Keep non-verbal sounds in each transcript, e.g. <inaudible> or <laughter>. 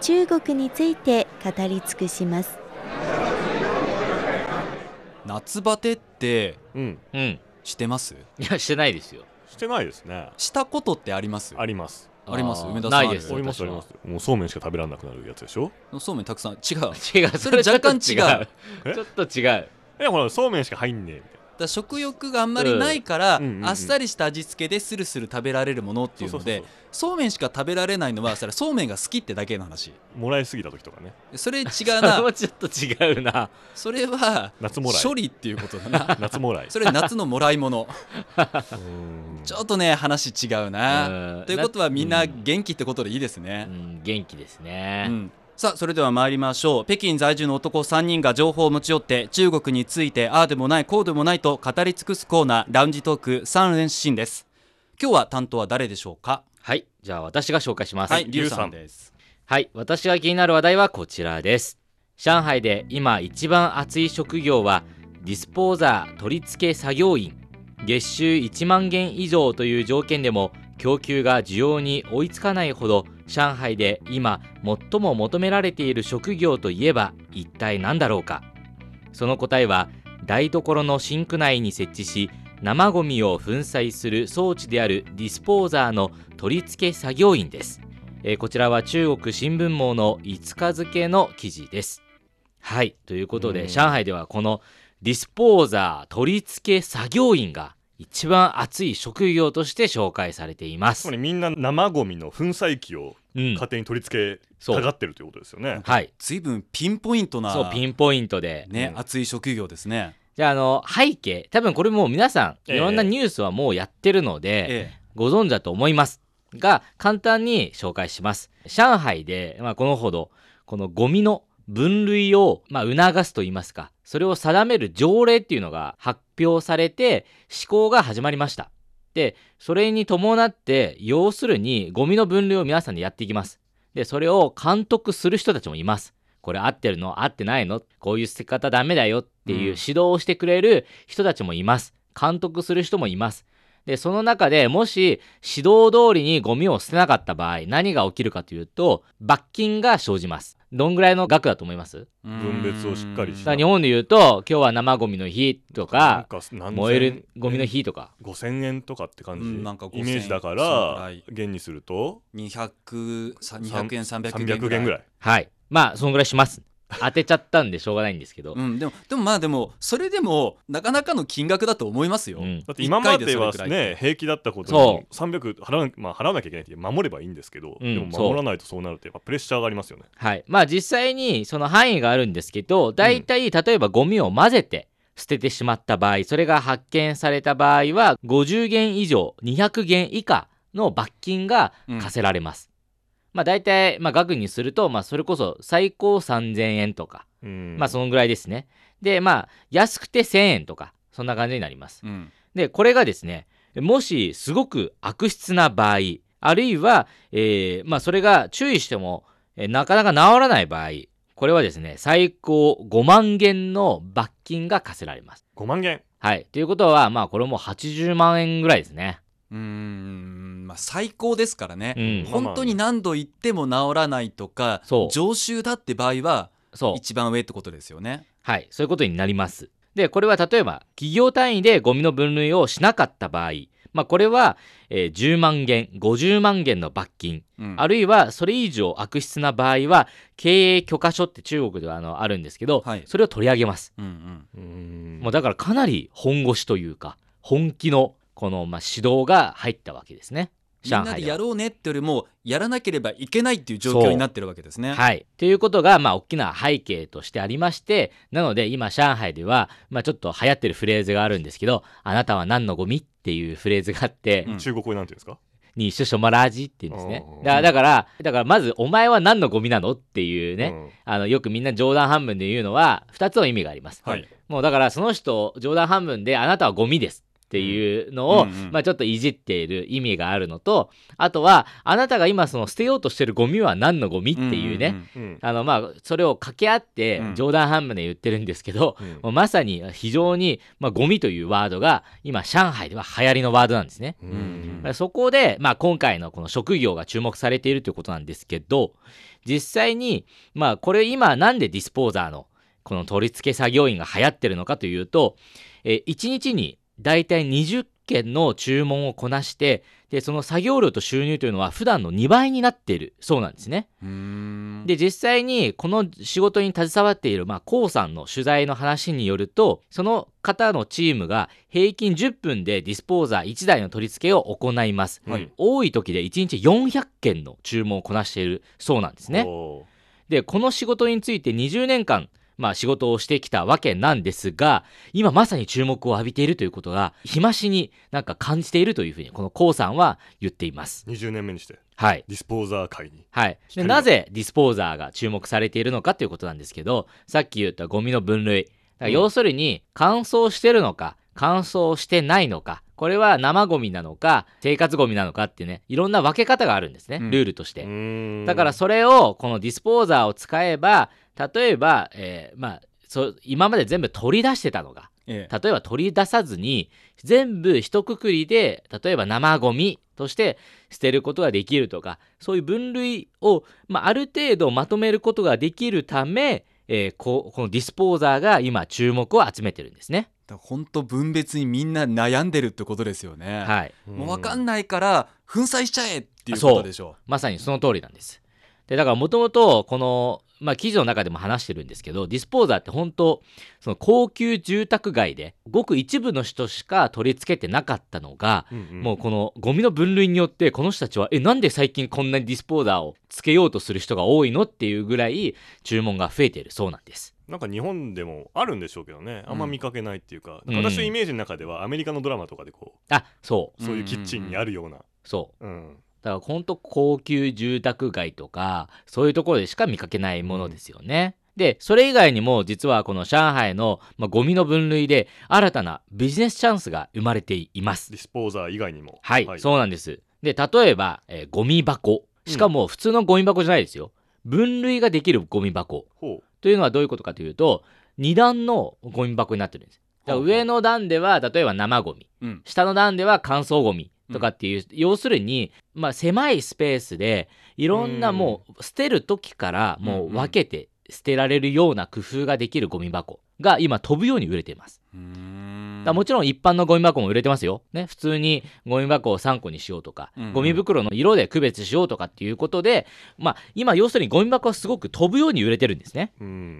中国について語り尽くします。夏バテってうん。うん。してます？いやしてないですよ。してないですね。したことってあります？あります。あります？梅田さんないです。ありますあります。もうそうめんしか食べられなくなるやつでしょ？そうめんたくさん。違う。<laughs> 違う。それ若干違う。<laughs> ちょっと違う。えほらそうめんしか入んねえみたいだ食欲があんまりないから、あっさりした味付けでスルスル食べられるものっていうのでそうそうそうめんしか食べられないのはそれはそうめんが好きってだけの話。もらいすぎた時とかね。それ違うそれな。も <laughs> ちょっと違うな。それは夏もらい。処理っていうことだな。<laughs> 夏もらい。それ夏のもらい物 <laughs> ちょっとね話違うな。うん。ということはみんなうん。元気ってことでいいですうね、ん元気ですうね、んさあそれでは参りましょう北京在住の男3人が情報を持ち寄って中国についてああでもないこうでもないと語り尽くすコーナーラウンジトーク3連新です今日は担当は誰でしょうか？はいじゃあ私が紹介しますはい、リュウさんです。はい、私が気になる話題はこちらです。上海で今一番熱い職業はディスポーザー取り付け作業員。月収1万元以上という条件でも供給が需要に追いつかないほど上海で今最も求められている職業といえば一体何だろうか。その答えは台所のシンク内に設置し生ゴミを粉砕する装置であるディスポーザーの取り付け作業員です。えーこちらは中国新聞網の5日付の記事です。はいということでうん。上海ではこのディスポーザー取り付け作業員が一番熱い職業として紹介されています。つま。りみんな生ゴミの粉砕機をうん。家庭に取り付けたがってるということですよね。はい。ずい。ぶんピンポイントな、そうピンポイントで、ね、うん。熱い職業ですね。じゃああの背景多分これもう皆さんええ。いろんなニュースはもうやってるので、え。ご存知だと思いますが簡単に紹介します。上海で、まあ、このほどこのゴミの分類を、まあ、促すと言いますかそれを定める条例っていうのが発表されて施行が始まりました。でそれに伴って要するにゴミの分類を皆さんでやっていきます。でそれを監督する人たちもいます。これ合ってるの？合ってないの？こういう捨て方ダメだよ？っていう指導をしてくれる人たちもいます。監督する人もいます。でその中でもし指導通りにゴミを捨てなかった場合何が起きるかというと罰金が生じますどんぐらいの額だと思います？え分別をしっかりし日本で言うと今日は生ゴミの日とか燃えるゴミの日とか。5000円とかって感じ、うんなんか5000イメージだかららい元にすると200さ200円300 300円ぐらい。円ぐらいはい。まあそのぐらいします当てちゃったんでしょうがないんですけど、うん、でもでもまあでもそれでもなかなかの金額だと思いますよ、うん。だって今まではね平気だったことそに300払わ,、まあ、払わなきゃいけないって守ればいいんですけど、うんでも守らないとそうなるとやっぱプレッシャーがありますよね。はい。まあ実際にその範囲があるんですけど大体例えばゴミを混ぜて捨ててしまった場合それが発見された場合は50元以上200元以下の罰金が課せられます、まあ大体、まあ、額にすると、まあ、それこそ最高3000円とか、うん。まあそのぐらいですね。でまあ安くて1000円とかそんな感じになります。うん。でこれがですねもしすごく悪質な場合あるいは、えーまあ、それが注意しても、えーなかなか治らない場合これはですね最高5万元の罰金が課せられます。5万元。はい。ということはまあこれも80万円ぐらいですね。うーんまあ最高ですからね、うん、本当に何度言っても治らないとか常習だって場合は一番上ってことですよね。はい。そういうことになります。でこれは例えば企業単位でゴミの分類をしなかった場合まあこれは、えー10万元50万元の罰金うん。あるいはそれ以上悪質な場合は経営許可書って中国ではあのあるんですけど、はい。それを取り上げます、うんうん。うん。もうだからかなり本腰というか本気のこのまあ指導が入ったわけですねみんなでやろうねってよりもやらなければいけないっていう状況になってるわけですね。はい。ということが、まあ、大きな背景としてありまして、なので、今、上海では、まあ、ちょっと流行ってるフレーズがあるんですけど、あなたは何のゴミっていうフレーズがあって、うん中国語でなんていうんですか？にシュショマラジって言うんですねうん。だから、だから、まず、お前は何のゴミなのっていうね、うんあの、よくみんな冗談半分で言うのは、二つの意味があります。はいもうだから、その人、冗談半分で、あなたはゴミです。っていうのを、うんうん。まあちょっといじっている意味があるのと、あとは、あなたが今その捨てようとしてるゴミは何のゴミっていうね、んんうん。あのまあそれを掛け合ってうん。冗談半分で言ってるんですけど、うん。もうまさに非常に、まあ、ゴミというワードが今上海では流行りのワードなんですね。ううんん。そこで、まあ、今回のこの職業が注目されているということなんですけど実際に、まあ、これ今なんでディスポーザーのこの取り付け作業員が流行ってるのかというと、えー1日にだいたい20件の注文をこなしてでその作業量と収入というのは普段の2倍になっている。そうなんですね。で実際にこの仕事に携わっている、まあ、コウさんの取材の話によるとその方のチームが平均10分でディスポーザー1台の取り付けを行います、はい。多い時で1日400件の注文をこなしている。そうなんですね。でこの仕事について20年間まあ仕事をしてきたわけなんですが今まさに注目を浴びているということが日増しになんか感じているというふうにこのコウさんは言っています。20年目にしてはい。ディスポーザー界に。はい、でなぜディスポーザーが注目されているのかということなんですけどさっき言ったゴミの分類。だからうん。要するに乾燥してるのか乾燥してないのかこれは生ゴミなのか生活ゴミなのかってねいろんな分け方があるんですね、うん。ルールとして、うーん。だからそれをこのディスポーザーを使えば例えば、えーまあそ今まで全部取り出してたのがええ。例えば取り出さずに全部一括りで例えば生ゴミとして捨てることができるとかそういう分類を、まあ、ある程度まとめることができるため、えーここのディスポーザーが今注目を集めてるんですね。本当分別にみんな悩んでるってことですよね、はい、もう分かんないから粉砕しちゃえっていうことでしょまさにその通りなんです。でだからもともとこの、まあ、記事の中でも話してるんですけどディスポーザーって本当その高級住宅街でごく一部の人しか取り付けてなかったのが、うんうん。もうこのゴミの分類によってこの人たちはえなんで最近こんなにディスポーザーをつけようとする人が多いのっていうぐらい注文が増えているそうなんです。なんか日本でもあるんでしょうけどね。あんま見かけないっていうか,、うん。私のイメージの中ではアメリカのドラマとかでこあそう。うそういうキッチンにあるような、そう。うん。だから本当高級住宅街とかそういうところでしか見かけないものですよね。でそれ以外にも実はこの上海の、まあ、ゴミの分類で新たなビジネスチャンスが生まれています。デ。ィスポーザー以外にも。はい、そうなんです。で例えば、えーゴミ箱。しかも普通のゴミ箱じゃないですよ。分類ができるゴミ箱。ほというのはどういうことかというと2段のゴミ箱になってるんです。だから上の段では例えば生ゴミ。うん。下の段では乾燥ゴミ。とかっていう、要するに、まあ、狭いスペースでいろんなうん。もう捨てる時からもうんううん。分けて捨てられるような工夫ができるゴミ箱が今飛ぶように売れています。だもちろん一般のゴミ箱も売れてますよ。ね、普通にゴミ箱を3個にしようとか、うんうんゴミ袋の色で区別しようとかっていうことで、まあ、今要するにゴミ箱はすごく飛ぶように売れてるんですね。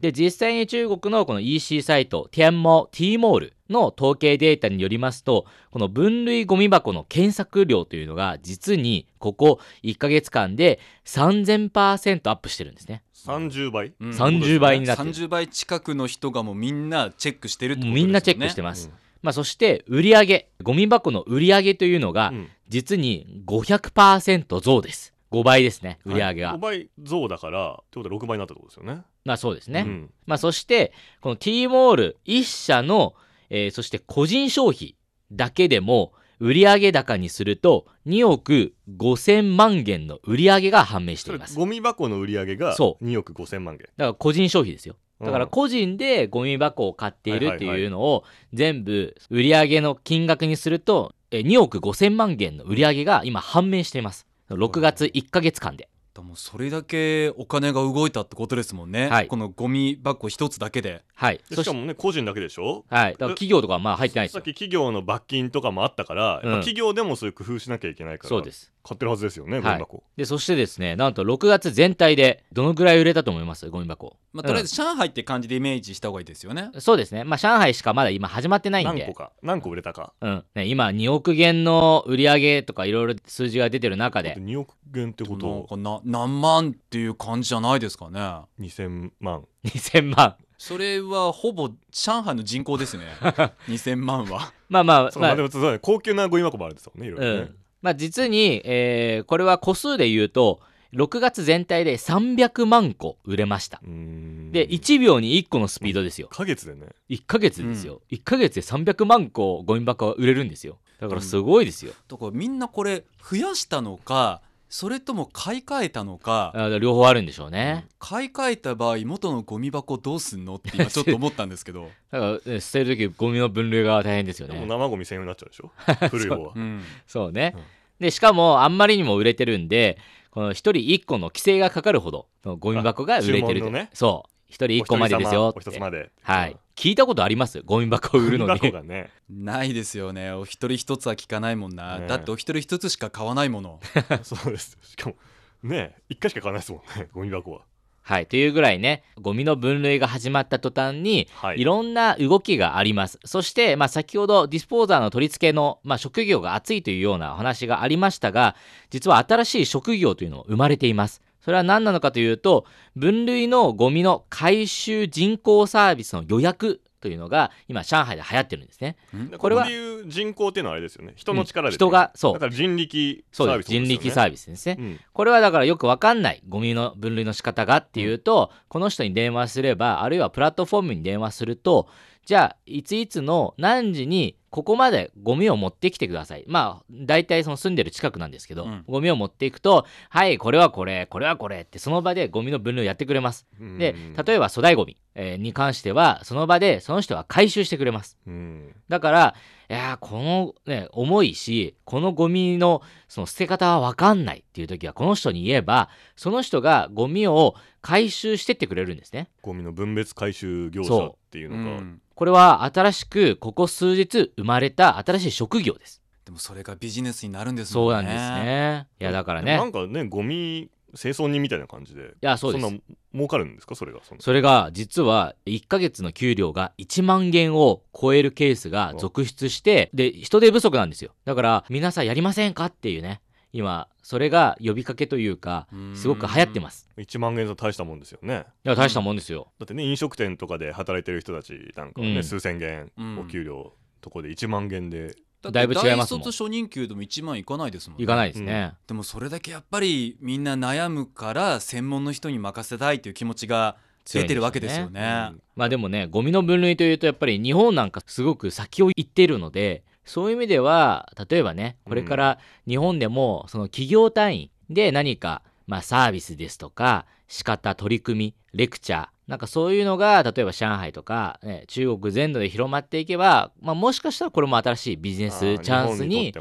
で実際に中国のこの EC サイトティアンモ T モールの統計データによりますとこの分類ゴミ箱の検索量というのが実にここ1ヶ月間で3000%アップしてるんですね。30倍、うん30倍になってる30倍近くの人がもうみんなチェックしてるってことですよねみんなチェックしてます。うんまあ、そして売上ゴミ箱の売上というのがうん実に500%増です。5倍ですね売上が。5倍増だからってことは6倍になったってことですよね。まあそうですね。うんまあ、そしてこの T モール1社の、えーそして個人消費だけでも売上高にすると2億5000万元の売上が判明しています。だゴミ箱の売り上げがそう2億5000万元。から個人消費ですよ。だからうん個人でゴミ箱を買っているってはいうのを全部売上の金額にするとえー2億5000万元の売上が今判明しています。6月1ヶ月間で。だもうそれだけお金が動いたってことですもんね、はいこのゴミ箱一つだけではい。そしかもね個人だけでしょ？はい。だから企業とかはまあ入ってないですよさっ。き企業の罰金とかもあったから、うん企業でもそういう工夫しなきゃいけないからそうです。買ってるはずですよねゴミ箱、で、そしてですね、なんと6月全体でどのぐらい売れたと思います？ゴミ箱。まあ、とりあえず上海って感じでイメージした方がいいですよね、そうですね。まあ、上海しかまだ今始まってないんで。何個。か。何個売れたか。うん。ね、今、2億元の売り上げとかいろいろ数字が出てる中で、2億元ってこなんとかな何万っていう感じじゃないですかね。2000万。2000万。それはほぼ上海の人口ですね。<laughs> 2000万は。まあまあ、そうままあ、あでもそうだね。高級なゴミ箱もあるんですよねいろいろね、まあ、実に、えーこれは個数で言うと6月全体で300万個売れました。で1秒に1個のスピードですよ。1ヶ月でね。1ヶ月ですよ、1ヶ月で300万個ゴミ箱は売れるんですよ。だからすごいですよ、だからみんなこれ増やしたのかそれとも買い替えたのかあ両方あるんでしょうね、買い替えた場合元のゴミ箱どうすんのって今 <laughs> ちょっと思ったんですけど、だからえ捨てる時ゴミの分類が大変ですよね。生ゴミ専用になっちゃうでしょ？<laughs> 古い方は。う。ん、そうね、うん。でしかもあんまりにも売れてるんでこの1人1個の規制がかかるほどのゴミ箱が売れてるね。そう1人1個までですよお一つまで。はい。聞いたことありますゴミ箱を売るのゴミに箱がね。ないですよね。お一人一つは聞かないもんな、ねだってお一人一つしか買わないもの。<laughs> そうです。しかもね一回しか買わないですもんね <laughs> ゴミ箱は。はい。というぐらいねゴミの分類が始まった途端にはい。いろんな動きがあります。そして、まあ、先ほどディスポーザーの取り付けの、まあ、職業が熱いというようなお話がありましたが、実は新しい職業というのも生まれています。それは何なのかというと、分類のゴミの回収人工サービスの予約というのが今上海で流行ってるんですね。ここれは人口っていうのはあれですよね人の力で、うん人がそうだから人力サ。ービス人力サービビスですね。うんこれはだからよくわかんないゴミの分類の仕方がっていうと、この人に電話すればあるいはプラットフォームに電話するとじゃあいついつの何時にここまでゴミを持ってきてください。まあ大体その住んでる近くなんですけど、うん。ゴミを持っていくとはいこれはこれこれはこれってその場でゴミの分類をやってくれます。で例えば粗大ゴミ、えーに関してはその場でその人は回収してくれます。うん。だから、いやーこのね、重いし、このゴミのその捨て方はわかんないっていう時は、この人に言えば、その人がゴミを回収してってくれるんですね。ゴミの分別回収業者っていううのが、んこれは新しく、ここ数日生まれた新しい職業です。でもそれがビジネスになるんですそもね。うんなんですね。いや、だからね。な、んかねゴミ清掃人みたいな感じでいや、そうです。んな。儲かるんですか？それがその。それが実は1ヶ月の給料が1万元を超えるケースが続出してで人手不足なんですよ。だから皆さんやりませんか？っていうね今それが呼びかけというかすごく流行ってます。1万円と大したもんですよね。いや大したもんですよ、だってね飲食店とかで働いてる人たちなんかはね、うん。数千元うん。お給料とこで1万元で、だいぶ違いますもん。大卒初任給でも1万いかないですもんね。いかないですね、でもそれだけやっぱりみんな悩むから専門の人に任せたいという気持ちが出てるわけですよね。まあでもねゴミの分類というとやっぱり日本なんかすごく先を行っているのでそういう意味では例えばねこれから日本でもその企業単位で何か、まあ、サービスですとか仕方取り組みレクチャーなんかそういうのが例えば上海とか、ね、中国全土で広まっていけば、まあ、もしかしたらこれも新しいビジネスチャンス日に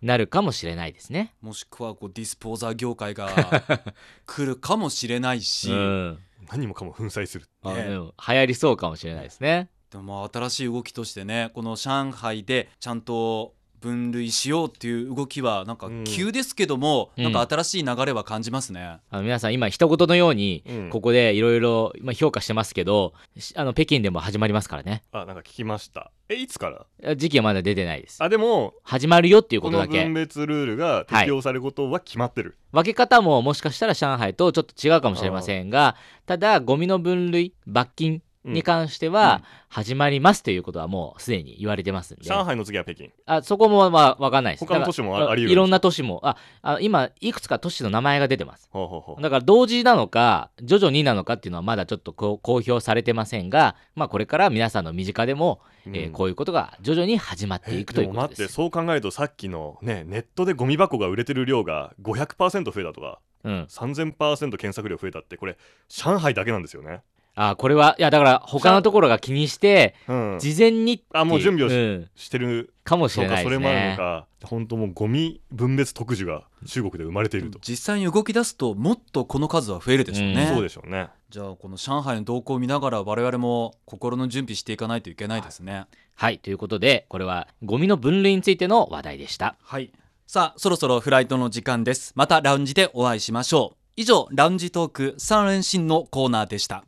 なるかもしれないですね。もしくはこうディスポーザー業界が <laughs> 来るかもしれないし、うん。何もかも粉砕するね流行りそうかもしれないですね。でもまあ新しい動きとしてねこの上海でちゃんと分類しようっていう動きはなんかうん。急ですけども、うん。なんか新しい流れは感じますね。あの皆さん今一言のようにうん。ここでいろいろ評価してますけどしあの北京でも始まりますからね。あなんか聞きました。えいつから？時期はまだ出てないです。あでも始まるよっていうこことのだけ。分別ルールが適用されることは決まってる、分け方ももしかしたら上海とちょっと違うかもしれませんがただゴミの分類罰金に関しては始まりますということはもうすでに言われてますんで、上海の次は北京。あそこもまあ分かんないです。他の都市もあり得るいろんな都市も。ああ今いくつか都市の名前が出てます。ほうほうほう。だから同時なのか徐々になのかっていうのはまだちょっとこう公表されてませんが、まあ、これから皆さんの身近でも、えーうんこういうことが徐々に始まっていくということです。そう考えるとさっきのねネットでゴミ箱が売れてる量が500%増えたとかうん、3000%検索量増えたってこれ上海だけなんですよねあこれはいやだから他のところが気にしてうん事前にあもう準備をしうんしてるかもしれないですかそれもあるのね。か本当もうゴミ分別特需が中国で生まれていると、実際に動き出すともっとこの数は増えるでしょうね。うんそうでしょうねじゃあこの上海の動向を見ながら我々も心の準備していかないといけないですね。はいということでこれはゴミの分類についての話題でした。はい。さあそろそろフライトの時間です。またラウンジでお会いしましょう。以上ラウンジトーク3連新のコーナーでした。